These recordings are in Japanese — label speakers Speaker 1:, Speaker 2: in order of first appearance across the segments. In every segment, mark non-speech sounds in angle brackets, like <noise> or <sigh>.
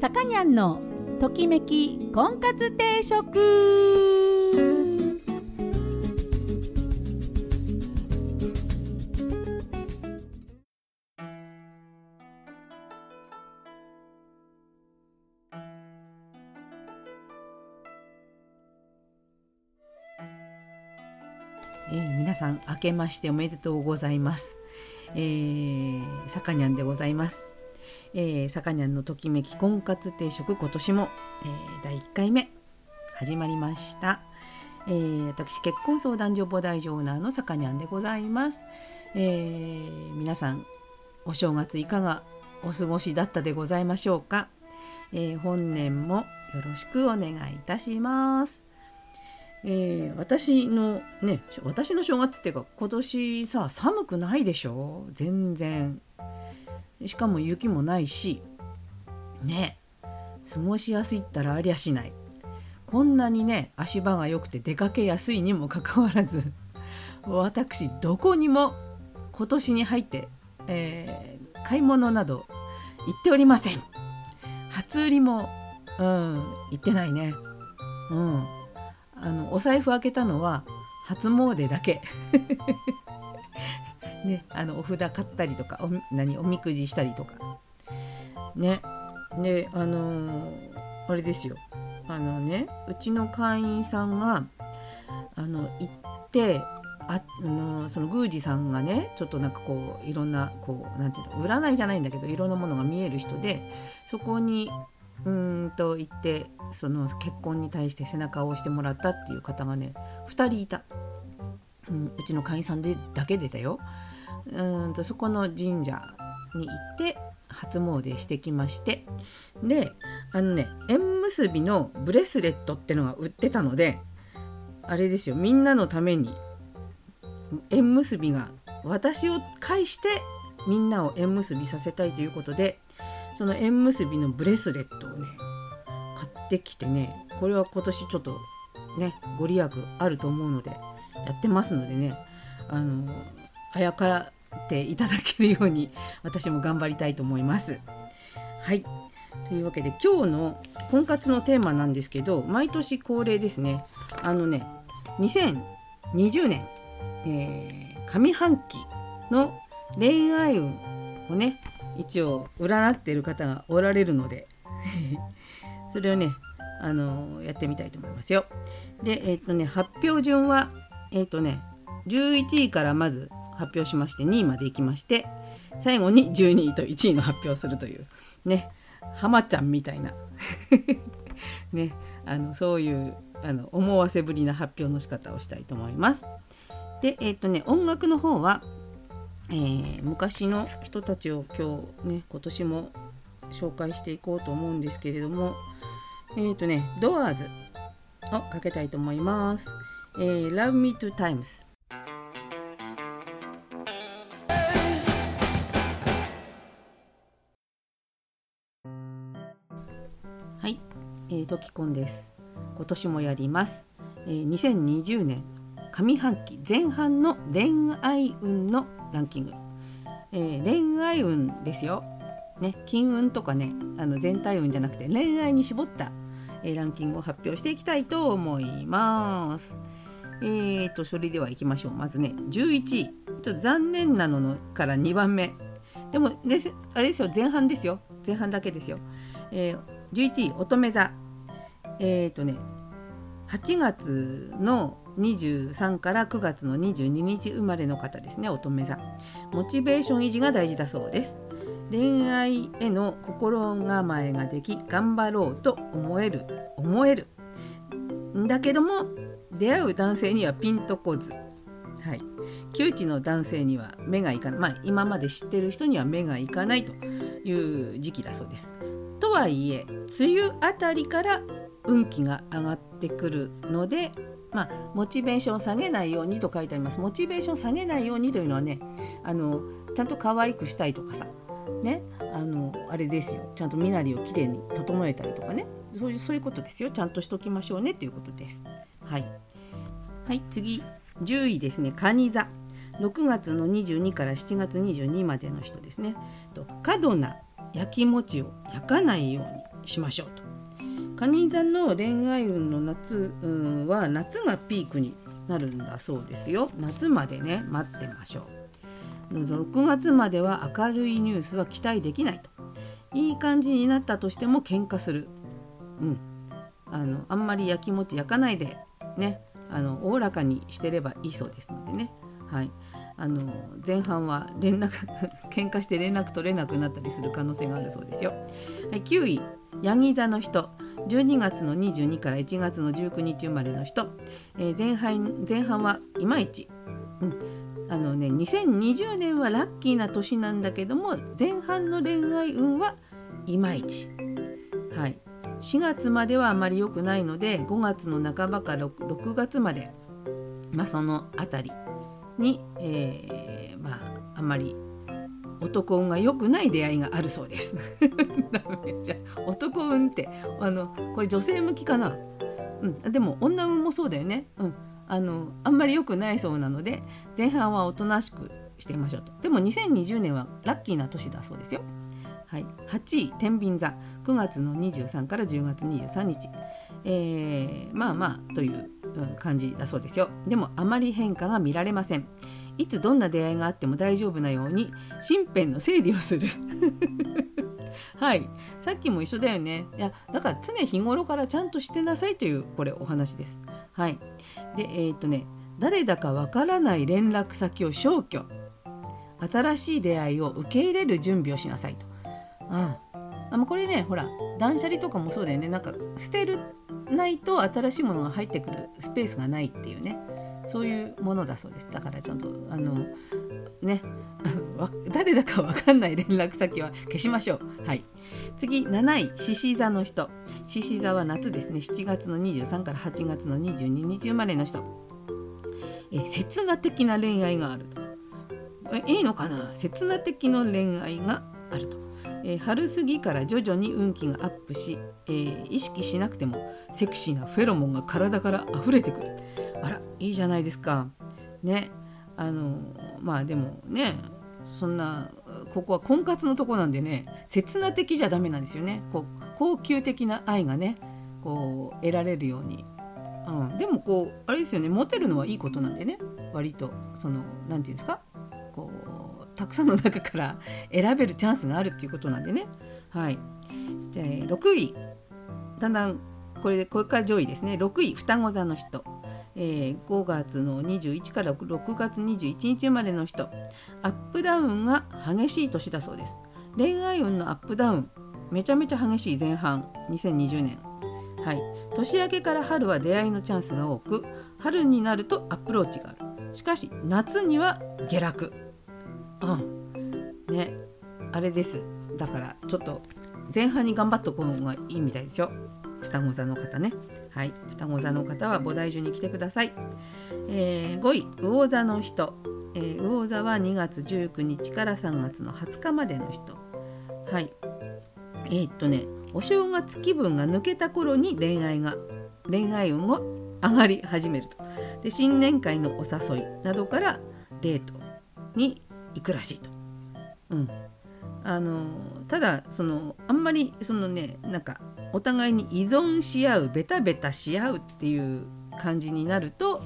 Speaker 1: さかにゃんのときめき婚活定食
Speaker 2: えー、皆さん明けましておめでとうございます。えー、さかにゃんでございます。えー、さかにゃんのときめき婚活定食今年も、えー、第1回目始まりました。えー、私結婚相談所母大ジョーナーのさかにゃんでございます。えー、皆さんお正月いかがお過ごしだったでございましょうか？えー、本年もよろしくお願いいたします。えー、私のね私の正月っていうか今年さ寒くないでしょ？全然。しかも雪もないしね過ごしやすいったらありゃしない。こんなにね足場が良くて出かけやすいにもかかわらず私どこにも今年に入って、えー、買い物など行っておりません。初売りもうん行ってないね。うん。あのお財布開けたのは初詣だけ。<laughs> ねあのお札買ったりとかお何おみくじしたりとか。ねであのーあれですよ。あのねうちの会員さんがあの行ってああのその宮司さんがねちょっとなんかこういろんなこうなんていうの占いじゃないんだけどいろんなものが見える人でそこにうんと行ってその結婚に対して背中を押してもらったっていう方がね2人いた、うん、うちの会員さんでだけでだよ。うんとそこの神社に行って初詣してきまして。であのね縁結びのブレスレットってのが売ってたのであれですよ。みんなのために縁結びが私を介してみんなを縁結びさせたいということでその縁結びのブレスレットをね買ってきてねこれは今年ちょっとねご利益あると思うのでやってますのでねあのあやからっていただけるように <laughs> 私も頑張りたいと思います。はいというわけで今日の婚活のテーマなんですけど毎年恒例ですねあのね2020年、えー上半期の恋愛運をね一応占ってる方がおられるので <laughs> それをねあのやってみたいと思いますよ。でえっ、とね発表順はえっ、とね11位からまず発表しまして2位まで行きまして最後に12位と1位の発表をするというね浜ちゃんみたいな <laughs> ねあのそういうあの思わせぶりな発表の仕方をしたいと思います。でえっ、とね音楽の方は、えー昔の人たちを今日ね今年も紹介していこうと思うんですけれどもえっ、とねドアーズをかけたいと思います。えー、Love Me Two Times はい、えー、トキコンです。今年もやります。えー、2020年上半期前半の恋愛運のランキング。えー恋愛運ですよ。ね、金運とかね、あの全体運じゃなくて恋愛に絞った、えーランキングを発表していきたいと思います。えーとそれでは行きましょう。まずね、11位。ちょっと残念なののから2番目。でもですあれですよ、前半ですよ。前半だけですよ。えー、11位乙女座。えーとね、8月の23から9月の22日生まれの方ですね乙女座モチベーション維持が大事だそうです。恋愛への心構えができ頑張ろうと思える思える。んだけども出会う男性にはピンとこず。はい。窮地の男性には目がいかない。まあ今まで知ってる人には目がいかないという時期だそうです。とはいえ梅雨あたりから運気が上がってくるので、まあ、モチベーションを下げないようにと書いてあります。モチベーションを下げないようにというのはねあのちゃんと可愛くしたいとかさねあのあれですよ。ちゃんと身なりをきれいに整えたりとかね。そういうそういうことですよ。ちゃんとしときましょうね。ということです。はい、はい、次。10位ですね。蟹座。6月の22から7月22までの人ですね。と過度な焼き餅を焼かないようにしましょうと。蟹座の恋愛運の夏、うん、は夏がピークになるんだそうですよ。夏までね待ってましょう。6月までは明るいニュースは期待できないと。いい感じになったとしても喧嘩する。うん。あのあんまり焼き餅焼かないでね。あのおおらかにしてればいいそうですのでね。はい。あの前半は連絡 <laughs> 喧嘩して連絡取れなくなったりする可能性があるそうですよ。はい、9位。ヤギ座の人。12月の22から1月の19日生まれの人、えー、前半前半はいまいち、うん、あのね2020年はラッキーな年なんだけども前半の恋愛運はいまいち。はい。4月まではあまり良くないので5月の半ばから 6, 6月まで、まあ、その辺りに、えー、まああまり男運が良くない出会いがあるそうです。<laughs> じゃ男運ってあのこれ女性向きかな、うん、でも女運もそうだよね、うん、あのあんまり良くないそうなので前半はおとなしくしてみましょうと。でも2020年はラッキーな年だそうですよ。はい、8位天秤座。9月の23から10月23日、えー、まあまあという感じだそうですよ。でもあまり変化が見られません。いつどんな出会いがあっても大丈夫なように身辺の整理をする。<laughs> はい。さっきも一緒だよね。いやだから常日頃からちゃんとしてなさいというこれお話です。はい。でえー、っとね誰だかわからない連絡先を消去。新しい出会いを受け入れる準備をしなさいと。ああこれねほら断捨離とかもそうだよね。なんか捨てるないと新しいものが入ってくるスペースがないっていうね。そういうものだそうです。だからちゃんとあのね。<laughs> 誰だか分かんない連絡先は消しましょう。はい。次7位獅子座の人。獅子座は夏ですね。7月の23から8月の22日生まれの人。え刹那的な恋愛があるえいいのかな？刹那的な恋愛があると。えー、春過ぎから徐々に運気がアップし、えー、意識しなくてもセクシーなフェロモンが体から溢れてくる。あらいいじゃないですか。ね。あのまあでもね。そんなここは婚活のとこなんでね。刹那的じゃダメなんですよね。こう高級的な愛がね。こう得られるように、うん、でもこうあれですよね。モテるのはいいことなんでね。割とその何て言うんですか。こうたくさんの中から <laughs> 選べるチャンスがあるっていうことなんでね。はい、じゃあ6位。だんだんこれでこれから上位ですね。6位双子座の人、えー、5月の21から6月21日生まれの人。アップダウンが激しい年だそうです。恋愛運のアップダウン。めちゃめちゃ激しい前半。2020年。はい。年明けから春は出会いのチャンスが多く春になるとアプローチがある。しかし夏には下落。うん。ね。あれです。だからちょっと前半に頑張っとく方がいいみたいですよ。双子座の方ね。はい。双子座の方は菩提樹に来てください、えー、5位魚座の人、えー、魚座は2月19日から3月の20日までの人。はい。えー、っとね。お正月気分が抜けた頃に恋愛が恋愛運を上がり始めると。で新年会のお誘いなどからデートに行くらしいと。うん、あのただそのあんまりそのねなんかお互いに依存し合うベタベタし合うっていう感じになると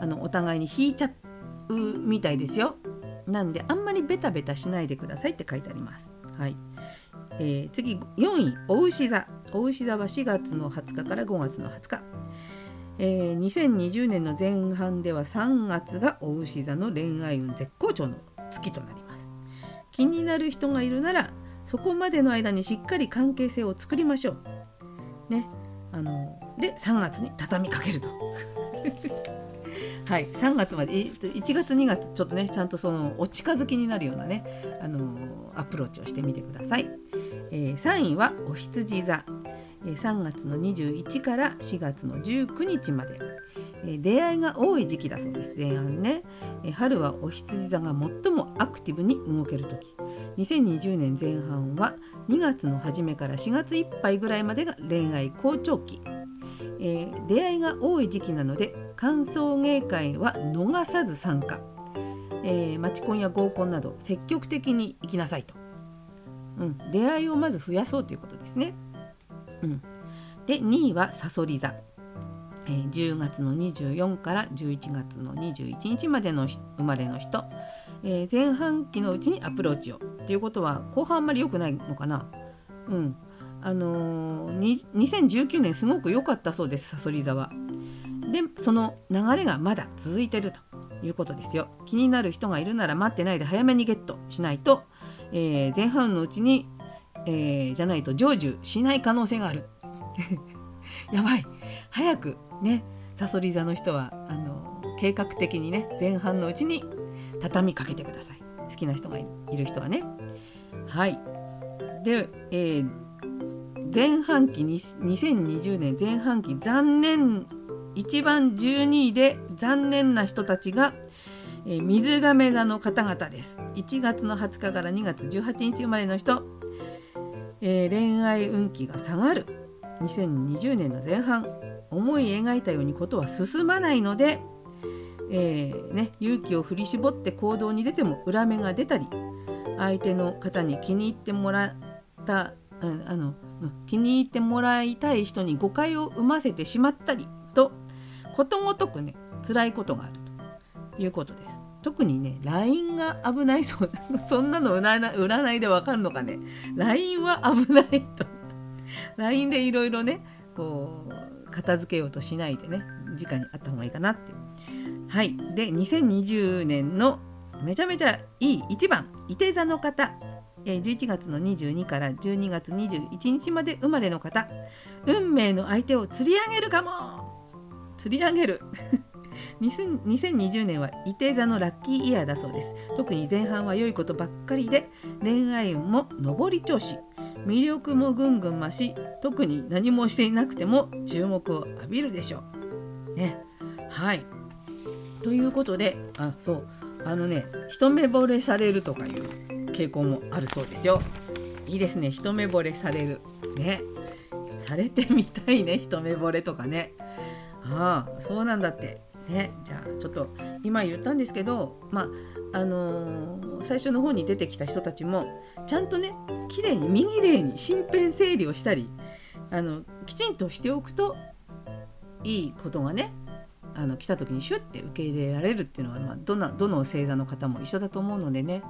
Speaker 2: あのお互いに引いちゃうみたいですよ。なんであんまりベタベタしないでくださいって書いてあります。はいえー、次4位お牛座お牛座は4月の20日から5月の20日、えー、2020年の前半では3月がお牛座の恋愛運絶好調の月となります気になる人がいるならそこまでの間にしっかり関係性を作りましょう。ね。あので3月に畳みかけると。はい。3月まで1月2月ちょっとねちゃんとそのお近づきになるようなねあのアプローチをしてみてください、えー、3位はお羊座。え3月の21から4月の19日まで。え出会いが多い時期だそうです。前半ね。え春はお羊座が最もアクティブに動ける時。2020年前半は2月の初めから4月いっぱいぐらいまでが恋愛好調期、えー、出会いが多い時期なので歓送迎会は逃さず参加。えー、マコンや合コンなど積極的に行きなさいと、うん、出会いをまず増やそうということですね。うん、で2位はさそり座、え、10月の24から11月の21日までの生まれの人、えー、前半期のうちにアプローチをということは後半あんまり良くないのかな。うんあのー、2019年すごく良かったそうですさそり座は。でその流れがまだ続いてるということですよ。気になる人がいるなら待ってないで早めにゲットしないと、えー、前半のうちに、えー、じゃないと成就しない可能性がある。<laughs> やばい早くねさそり座の人はあの計画的にね前半のうちに畳みかけてください。好きな人がいる人はね。はい。で、えー、前半期に2020年前半期残念一番12位で残念な人たちが、えー、水亀座の方々です。1月の20日から2月18日生まれの人、えー、恋愛運気が下がる。2020年の前半。思い描いたようにことは進まないので、えー、ね、勇気を振り絞って行動に出ても裏目が出たり相手の方に気に入ってもらったあの気に入ってもらいたい人に誤解を生ませてしまったりとことごとくね辛いことがあると。いうことです。特にね LINE が危ないそう <laughs> そんなの占いでわかるのかね。LINE は危ないと。LINE でいろいろねこう片付けようとしないでね直にあった方がいいかなってはい。で2020年のめちゃめちゃいい1番いて座の方。11月の22から12月21日まで生まれの方。運命の相手を釣り上げるかも。釣り上げる。<laughs> 2020年はいて座のラッキーイヤーだそうです。特に前半は良いことばっかりで恋愛運も上り調子。魅力もぐんぐん増し特に何もしていなくても注目を浴びるでしょう。ね。はい。ということであそう。あのね一目惚れされるとかいう傾向もあるそうですよ。いいですね。一目惚れされる。ね。されてみたいね。一目惚れとかね。ああそうなんだって。ね。じゃあちょっと今言ったんですけどまああのー、最初の方に出てきた人たちもちゃんとねきれいに右霊に身辺整理をしたりあのきちんとしておくといいことがねあの来た時にシュッて受け入れられるっていうのは、まあ、どなどの星座の方も一緒だと思うのでね、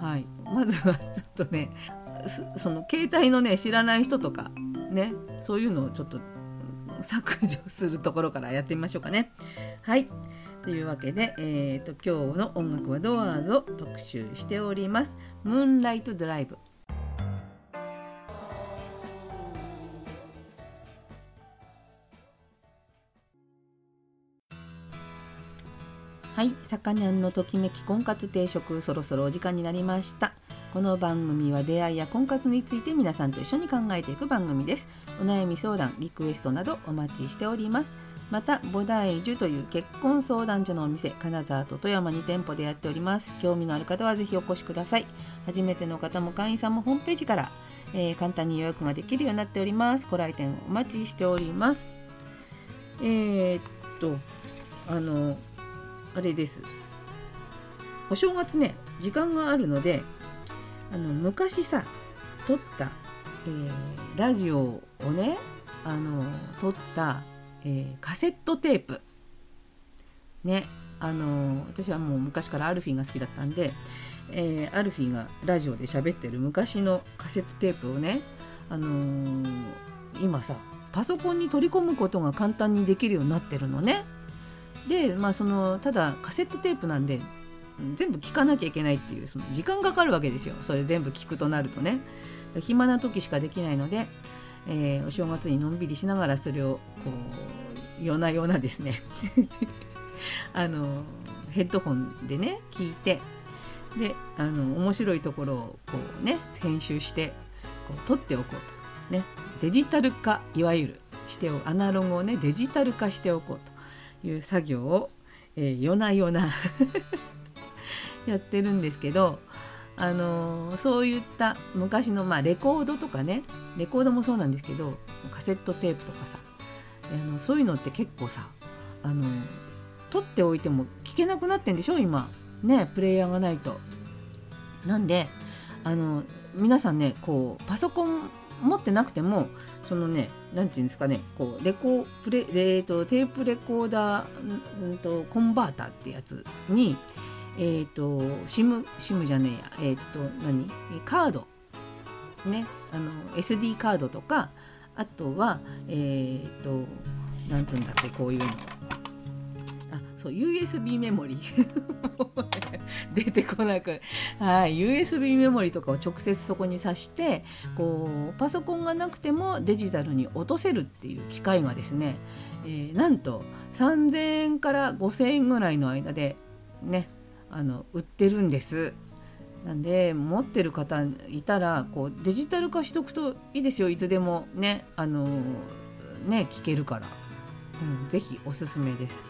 Speaker 2: はい、まずはちょっとねその携帯のね知らない人とかねそういうのをちょっと削除するところからやってみましょうかね。はい。というわけで、えーと、今日の音楽はドアーズを特集しております。ムーンライトドライブ。はい、さかにゃんのときめき婚活定食そろそろお時間になりました。この番組は出会いや婚活について皆さんと一緒に考えていく番組です。お悩み相談リクエストなどお待ちしております。また菩提樹という結婚相談所のお店金沢と富山に店舗でやっております。興味のある方はぜひお越しください。初めての方も会員さんもホームページから、えー、簡単に予約ができるようになっております。ご来店お待ちしております。えー、っとあのあれです。お正月ね時間があるのであの昔さ撮った、えー、ラジオをねあの撮った、えー、カセットテープねあの私はもう昔からアルフィーが好きだったんで、えー、アルフィーがラジオで喋ってる昔のカセットテープをね、あのー、今さパソコンに取り込むことが簡単にできるようになってるのね。でまあそのただカセットテープなんで全部聞かなきゃいけないっていうその時間がかかるわけですよ。それ全部聞くとなるとね。暇な時しかできないので、えー、お正月にのんびりしながらそれをこう夜な夜なですね。<laughs> あのヘッドホンでね聞いてであの面白いところをこうね編集してこう撮っておこうと。ね。デジタル化いわゆるしてアナログをねデジタル化しておこうという作業を、えー、夜な夜な。<laughs> やってるんですけどあのそういった昔の、まあ、レコードとかねレコードもそうなんですけどカセットテープとかさあのそういうのって結構さあの取っておいても聞けなくなってんでしょ？今ねプレイヤーがないと。なんであの皆さんねこうパソコン持ってなくてもそのね何て言うんですかねこうレコプレ、えーと、テープレコーダー、んと、コンバーターってやつにえっ、ー、とシムシムじゃねえや。えっ、ー、と何？カード。ね。あの SD カードとかあとはえっ、ー、となんつうんだっけこういうの。あそう USB メモリ <laughs> 出てこなく、はい、USB メモリとかを直接そこに挿してこうパソコンがなくてもデジタルに落とせるっていう機械がですね、えー、なんと3000円から5000円ぐらいの間でねあの売ってるんです。なんで持ってる方いたらこうデジタル化しとくといいですよいつでもねあのね聞けるから、うん、ぜひおすすめです。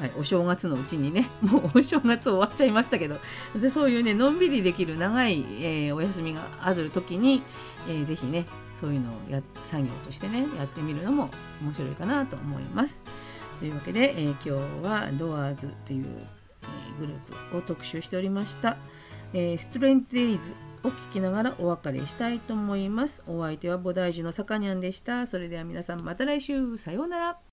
Speaker 2: はい、お正月のうちにね <laughs> もうお正月終わっちゃいましたけどでそういうねのんびりできる長い、えー、お休みがある時に、えー、ぜひねそういうのをや作業としてねやってみるのも面白いかなと思います。というわけで、えー、今日はドアーズという、グループを特集しておりました。えー、ストレントデイズを聞きながらお別れしたいと思います。お相手は菩提寺のさかにゃんでした。それでは皆さんまた来週さようなら。